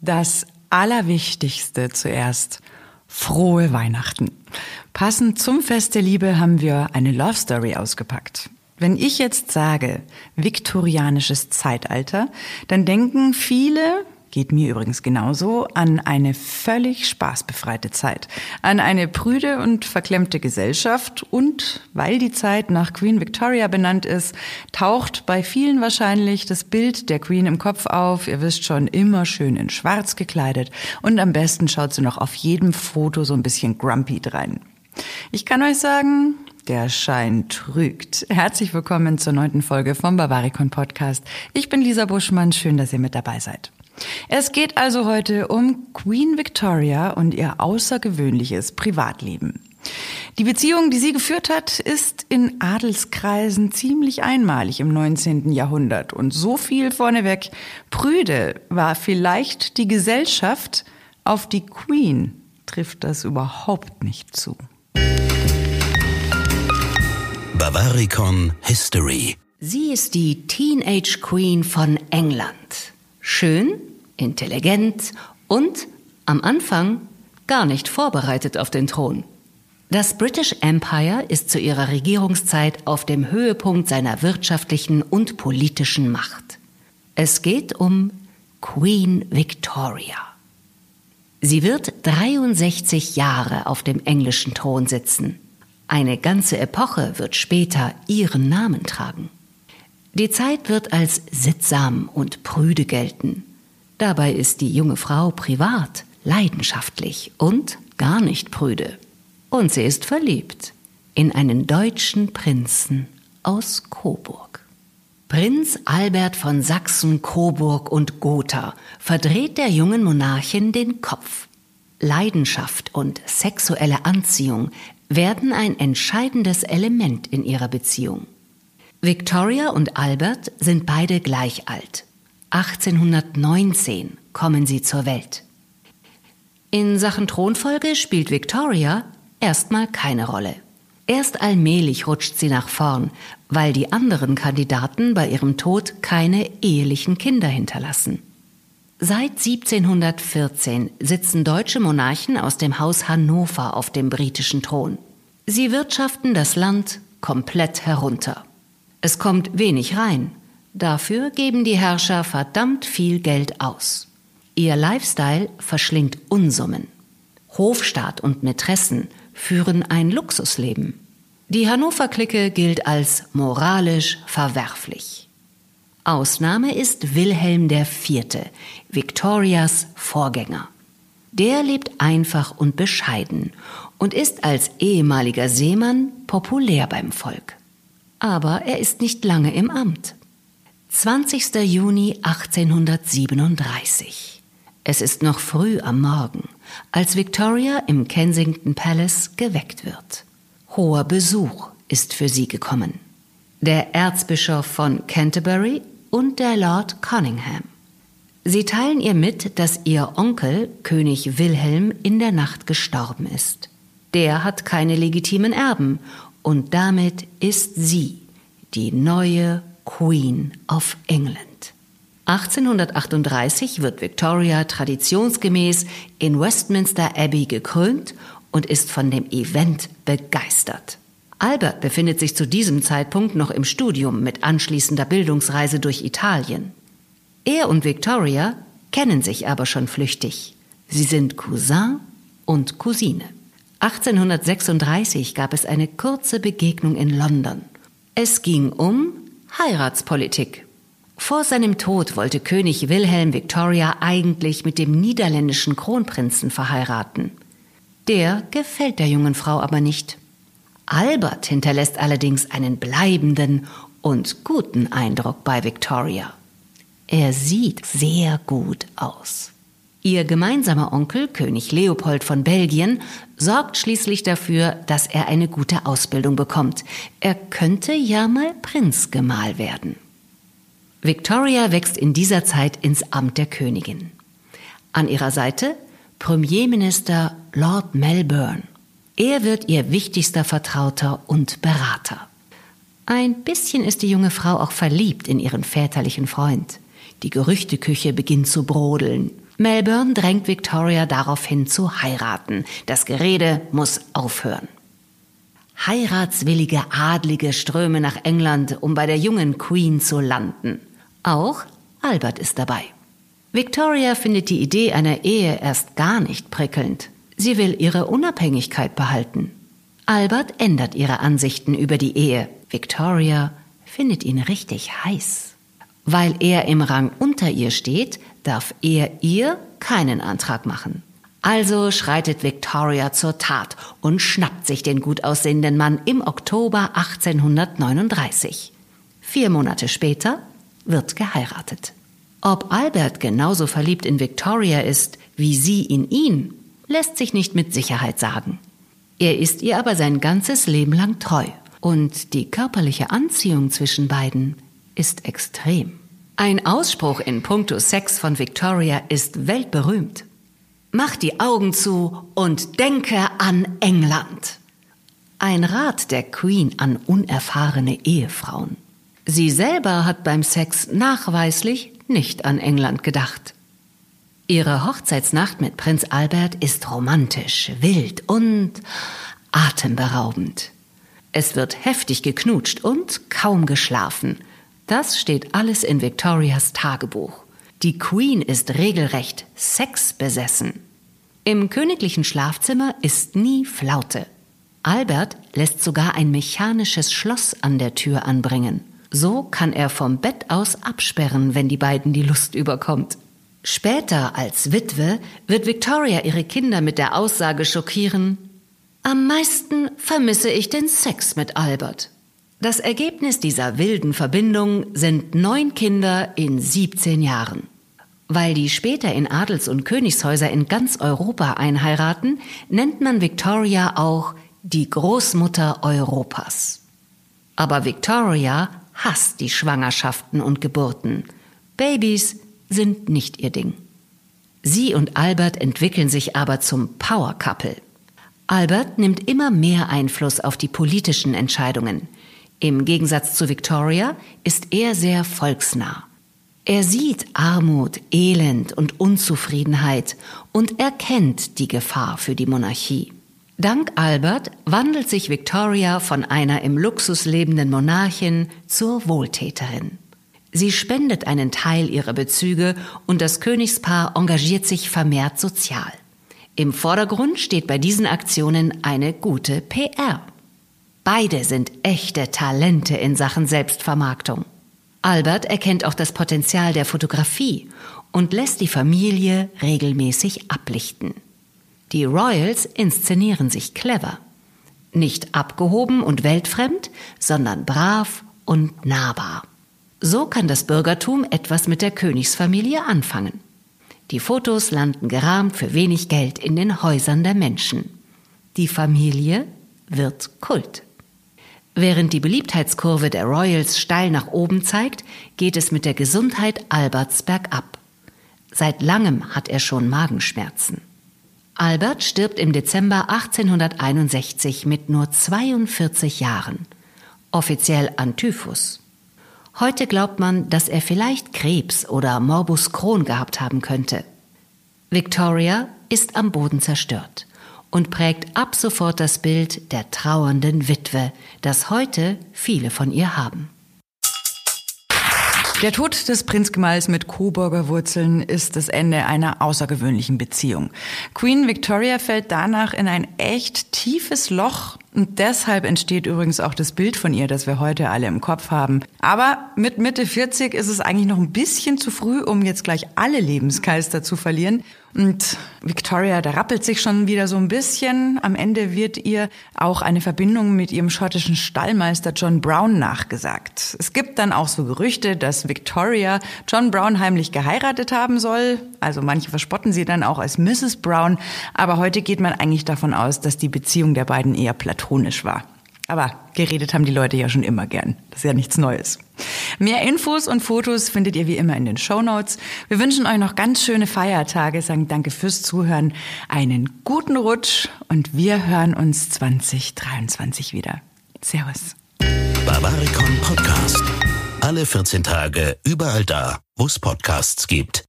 Das Allerwichtigste zuerst. Frohe Weihnachten. Passend zum Fest der Liebe haben wir eine Love Story ausgepackt. Wenn ich jetzt sage viktorianisches Zeitalter, dann denken viele, Geht mir übrigens genauso an eine völlig spaßbefreite Zeit, an eine prüde und verklemmte Gesellschaft und, weil die Zeit nach Queen Victoria benannt ist, taucht bei vielen wahrscheinlich das Bild der Queen im Kopf auf. Ihr wisst schon, immer schön in schwarz gekleidet und am besten schaut sie noch auf jedem Foto so ein bisschen grumpy drein. Ich kann euch sagen, der Schein trügt. Herzlich willkommen zur neunten Folge vom Bavaricon Podcast. Ich bin Lisa Buschmann. Schön, dass ihr mit dabei seid. Es geht also heute um Queen Victoria und ihr außergewöhnliches Privatleben. Die Beziehung, die sie geführt hat, ist in Adelskreisen ziemlich einmalig im 19. Jahrhundert. Und so viel vorneweg, Prüde war vielleicht die Gesellschaft, auf die Queen trifft das überhaupt nicht zu. Bavaricon History. Sie ist die Teenage Queen von England. Schön, intelligent und am Anfang gar nicht vorbereitet auf den Thron. Das British Empire ist zu ihrer Regierungszeit auf dem Höhepunkt seiner wirtschaftlichen und politischen Macht. Es geht um Queen Victoria. Sie wird 63 Jahre auf dem englischen Thron sitzen. Eine ganze Epoche wird später ihren Namen tragen. Die Zeit wird als sittsam und prüde gelten. Dabei ist die junge Frau privat, leidenschaftlich und gar nicht prüde. Und sie ist verliebt in einen deutschen Prinzen aus Coburg. Prinz Albert von Sachsen, Coburg und Gotha verdreht der jungen Monarchin den Kopf. Leidenschaft und sexuelle Anziehung werden ein entscheidendes Element in ihrer Beziehung. Victoria und Albert sind beide gleich alt. 1819 kommen sie zur Welt. In Sachen Thronfolge spielt Victoria erstmal keine Rolle. Erst allmählich rutscht sie nach vorn, weil die anderen Kandidaten bei ihrem Tod keine ehelichen Kinder hinterlassen. Seit 1714 sitzen deutsche Monarchen aus dem Haus Hannover auf dem britischen Thron. Sie wirtschaften das Land komplett herunter. Es kommt wenig rein. Dafür geben die Herrscher verdammt viel Geld aus. Ihr Lifestyle verschlingt Unsummen. Hofstaat und Mätressen führen ein Luxusleben. Die Hannover-Clique gilt als moralisch verwerflich. Ausnahme ist Wilhelm IV., Victorias Vorgänger. Der lebt einfach und bescheiden und ist als ehemaliger Seemann populär beim Volk aber er ist nicht lange im Amt. 20. Juni 1837. Es ist noch früh am Morgen, als Victoria im Kensington Palace geweckt wird. Hoher Besuch ist für sie gekommen. Der Erzbischof von Canterbury und der Lord Cunningham. Sie teilen ihr mit, dass ihr Onkel, König Wilhelm, in der Nacht gestorben ist. Der hat keine legitimen Erben und damit ist sie die neue Queen of England. 1838 wird Victoria traditionsgemäß in Westminster Abbey gekrönt und ist von dem Event begeistert. Albert befindet sich zu diesem Zeitpunkt noch im Studium mit anschließender Bildungsreise durch Italien. Er und Victoria kennen sich aber schon flüchtig. Sie sind Cousin und Cousine. 1836 gab es eine kurze Begegnung in London. Es ging um Heiratspolitik. Vor seinem Tod wollte König Wilhelm Victoria eigentlich mit dem niederländischen Kronprinzen verheiraten. Der gefällt der jungen Frau aber nicht. Albert hinterlässt allerdings einen bleibenden und guten Eindruck bei Victoria. Er sieht sehr gut aus. Ihr gemeinsamer Onkel, König Leopold von Belgien, sorgt schließlich dafür, dass er eine gute Ausbildung bekommt. Er könnte ja mal Prinzgemahl werden. Victoria wächst in dieser Zeit ins Amt der Königin. An ihrer Seite Premierminister Lord Melbourne. Er wird ihr wichtigster Vertrauter und Berater. Ein bisschen ist die junge Frau auch verliebt in ihren väterlichen Freund. Die Gerüchteküche beginnt zu brodeln. Melbourne drängt Victoria daraufhin zu heiraten. Das Gerede muss aufhören. Heiratswillige Adlige strömen nach England, um bei der jungen Queen zu landen. Auch Albert ist dabei. Victoria findet die Idee einer Ehe erst gar nicht prickelnd. Sie will ihre Unabhängigkeit behalten. Albert ändert ihre Ansichten über die Ehe. Victoria findet ihn richtig heiß. Weil er im Rang unter ihr steht, darf er ihr keinen Antrag machen. Also schreitet Victoria zur Tat und schnappt sich den gut aussehenden Mann im Oktober 1839. Vier Monate später wird geheiratet. Ob Albert genauso verliebt in Victoria ist wie sie in ihn, lässt sich nicht mit Sicherheit sagen. Er ist ihr aber sein ganzes Leben lang treu und die körperliche Anziehung zwischen beiden ist extrem. Ein Ausspruch in puncto Sex von Victoria ist weltberühmt. Mach die Augen zu und denke an England. Ein Rat der Queen an unerfahrene Ehefrauen. Sie selber hat beim Sex nachweislich nicht an England gedacht. Ihre Hochzeitsnacht mit Prinz Albert ist romantisch, wild und atemberaubend. Es wird heftig geknutscht und kaum geschlafen. Das steht alles in Victorias Tagebuch. Die Queen ist regelrecht sexbesessen. Im königlichen Schlafzimmer ist nie Flaute. Albert lässt sogar ein mechanisches Schloss an der Tür anbringen. So kann er vom Bett aus absperren, wenn die beiden die Lust überkommt. Später als Witwe wird Victoria ihre Kinder mit der Aussage schockieren, am meisten vermisse ich den Sex mit Albert. Das Ergebnis dieser wilden Verbindung sind neun Kinder in 17 Jahren. Weil die später in Adels- und Königshäuser in ganz Europa einheiraten, nennt man Victoria auch die Großmutter Europas. Aber Victoria hasst die Schwangerschaften und Geburten. Babys sind nicht ihr Ding. Sie und Albert entwickeln sich aber zum Power Couple. Albert nimmt immer mehr Einfluss auf die politischen Entscheidungen. Im Gegensatz zu Victoria ist er sehr volksnah. Er sieht Armut, Elend und Unzufriedenheit und erkennt die Gefahr für die Monarchie. Dank Albert wandelt sich Victoria von einer im Luxus lebenden Monarchin zur Wohltäterin. Sie spendet einen Teil ihrer Bezüge und das Königspaar engagiert sich vermehrt sozial. Im Vordergrund steht bei diesen Aktionen eine gute PR. Beide sind echte Talente in Sachen Selbstvermarktung. Albert erkennt auch das Potenzial der Fotografie und lässt die Familie regelmäßig ablichten. Die Royals inszenieren sich clever. Nicht abgehoben und weltfremd, sondern brav und nahbar. So kann das Bürgertum etwas mit der Königsfamilie anfangen. Die Fotos landen gerahmt für wenig Geld in den Häusern der Menschen. Die Familie wird Kult. Während die Beliebtheitskurve der Royals steil nach oben zeigt, geht es mit der Gesundheit Alberts bergab. Seit langem hat er schon Magenschmerzen. Albert stirbt im Dezember 1861 mit nur 42 Jahren, offiziell an Typhus. Heute glaubt man, dass er vielleicht Krebs oder Morbus Crohn gehabt haben könnte. Victoria ist am Boden zerstört und prägt ab sofort das Bild der trauernden Witwe, das heute viele von ihr haben. Der Tod des Prinzgemahls mit Coburger Wurzeln ist das Ende einer außergewöhnlichen Beziehung. Queen Victoria fällt danach in ein echt tiefes Loch und deshalb entsteht übrigens auch das Bild von ihr, das wir heute alle im Kopf haben. Aber mit Mitte 40 ist es eigentlich noch ein bisschen zu früh, um jetzt gleich alle Lebensgeister zu verlieren. Und Victoria, da rappelt sich schon wieder so ein bisschen. Am Ende wird ihr auch eine Verbindung mit ihrem schottischen Stallmeister John Brown nachgesagt. Es gibt dann auch so Gerüchte, dass Victoria John Brown heimlich geheiratet haben soll. Also manche verspotten sie dann auch als Mrs. Brown. Aber heute geht man eigentlich davon aus, dass die Beziehung der beiden eher platonisch war. Aber geredet haben die Leute ja schon immer gern. Das ist ja nichts Neues. Mehr Infos und Fotos findet ihr wie immer in den Show Notes. Wir wünschen euch noch ganz schöne Feiertage, sagen danke fürs Zuhören, einen guten Rutsch und wir hören uns 2023 wieder. Servus. Bavaricon Podcast. Alle 14 Tage überall da, wo es Podcasts gibt.